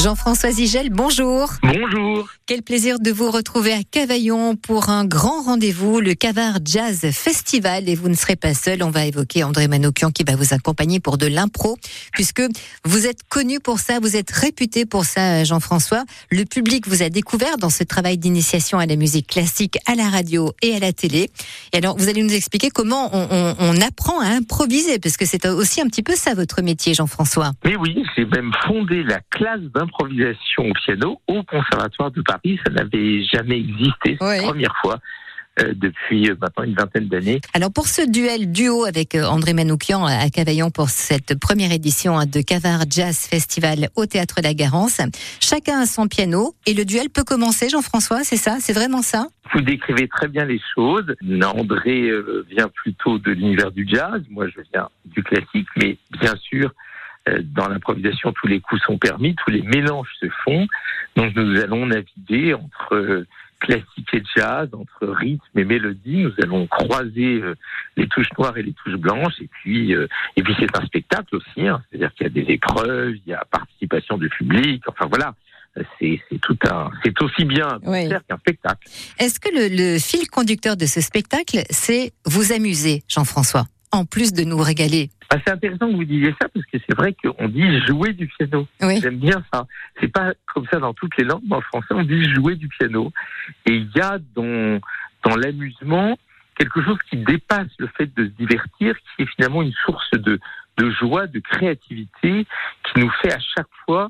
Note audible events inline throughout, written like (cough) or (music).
Jean-François Zigel, bonjour. Bonjour. Quel plaisir de vous retrouver à Cavaillon pour un grand rendez-vous, le Cavard Jazz Festival. Et vous ne serez pas seul, on va évoquer André Manoukian qui va vous accompagner pour de l'impro, puisque vous êtes connu pour ça, vous êtes réputé pour ça, Jean-François. Le public vous a découvert dans ce travail d'initiation à la musique classique, à la radio et à la télé. Et alors, vous allez nous expliquer comment on, on, on apprend à improviser, parce que c'est aussi un petit peu ça votre métier, Jean-François. Mais oui, j'ai même fondé la classe d'improvisation au piano au Conservatoire de Paris. Ça n'avait jamais existé, c'est Ouais. la première fois euh, depuis euh, maintenant une vingtaine d'années. Alors pour ce duel duo avec euh, André Manoukian à Cavaillon pour cette première édition hein, de Cavard Jazz Festival au Théâtre La Garance, chacun a son piano et le duel peut commencer, Jean-François, c'est ça? C'est vraiment ça? Vous décrivez très bien les choses. André vient plutôt de l'univers du jazz, moi je viens du classique, mais bien sûr, dans l'improvisation, tous les coups sont permis, tous les mélanges se font. Donc nous allons naviguer entre euh, classique et jazz, entre rythme et mélodie. Nous allons croiser euh, les touches noires et les touches blanches. Et puis, euh, et puis c'est un spectacle aussi. hein. C'est-à-dire qu'il y a des épreuves, il y a participation du public. Enfin voilà, c'est c'est tout un, c'est aussi bien un Oui. concert qu'un spectacle. Est-ce que le, le fil conducteur de ce spectacle, c'est vous amuser, Jean-François, en plus de nous régaler Ah, c'est intéressant que vous disiez ça parce que c'est vrai qu'on dit jouer du piano. Oui. J'aime bien ça. C'est pas comme ça dans toutes les langues, mais en français on dit jouer du piano. Et il y a dans, dans l'amusement quelque chose qui dépasse le fait de se divertir, qui est finalement une source de, de joie, de créativité, qui nous fait à chaque fois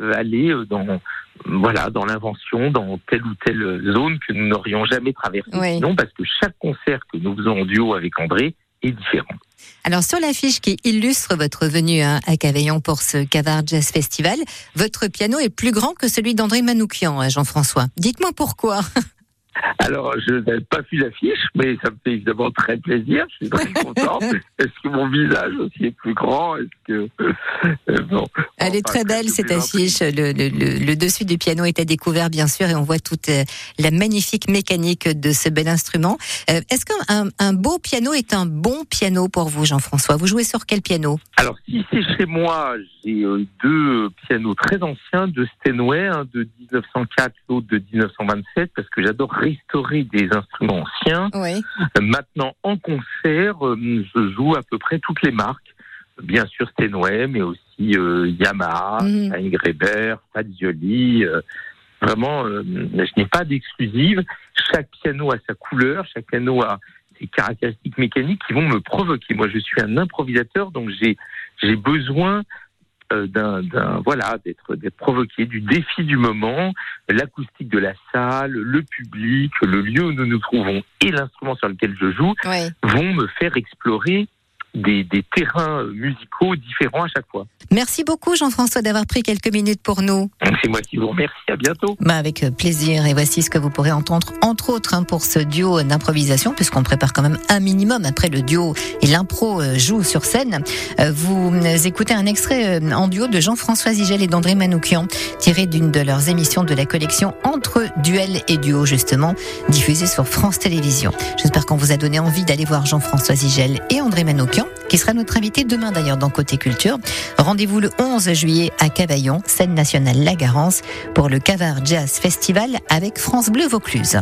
euh, aller euh, dans voilà dans l'invention, dans telle ou telle zone que nous n'aurions jamais traversée. Oui. Sinon, parce que chaque concert que nous faisons en duo avec André est différent. Alors sur l'affiche qui illustre votre venue hein, à Cavaillon pour ce Cavard Jazz Festival, votre piano est plus grand que celui d'André Manoukian, hein, Jean-François. Dites-moi pourquoi. (laughs) Alors, je n'ai pas vu l'affiche, mais ça me fait évidemment très plaisir. Je suis (laughs) très content. Est-ce que mon visage aussi est plus grand? Est-ce que euh, bon, Elle est très belle cette affiche. Le, le- le- le dessus du piano est à découvert bien sûr et on voit toute euh, la magnifique mécanique de ce bel instrument. Euh, Est-ce qu'un un, un beau piano est un bon piano pour vous, Jean-François? Vous jouez sur quel piano? Alors, si c'est chez moi, j'ai euh, deux pianos très anciens, deux Steinway, un de 1904, l'autre de 1927, parce que j'adore restaurer des instruments anciens. Oui. Maintenant, en concert, euh, je joue à peu près toutes les marques. Bien sûr Steinway, mais aussi euh, Yamaha, Mhm. Steingraber, Fazioli. euh, vraiment, je n'ai pas d'exclusive. Chaque piano a sa couleur, chaque piano a ses caractéristiques mécaniques qui vont me provoquer. Moi, je suis un improvisateur, donc j'ai besoin d'un d'un- voilà d'être d'être provoqué du défi du moment, l'acoustique de la salle, le public, le lieu où nous nous trouvons et l'instrument sur lequel je joue Oui. vont me faire explorer des, des terrains musicaux différents à chaque fois. Merci beaucoup Jean-François d'avoir pris quelques minutes pour nous. C'est moi qui vous remercie. À bientôt. Bah avec plaisir. Et voici ce que vous pourrez entendre, entre autres, hein, pour ce duo d'improvisation, puisqu'on prépare quand même un minimum. Après le duo et l'impro euh, joue sur scène. Euh, vous euh, écoutez un extrait euh, en duo de Jean-François Zigel et d'André Manoukian, tiré d'une de leurs émissions de la collection Entre duel et duo, justement, diffusée sur France Télévisions. J'espère qu'on vous a donné envie d'aller voir Jean-François Zigel et André Manoukian, qui sera notre invité demain d'ailleurs dans Côté Culture. Rendez-vous le 11 juillet à Cavaillon, scène nationale La Garance, pour le Cavard Jazz Festival avec France Bleu Vaucluse.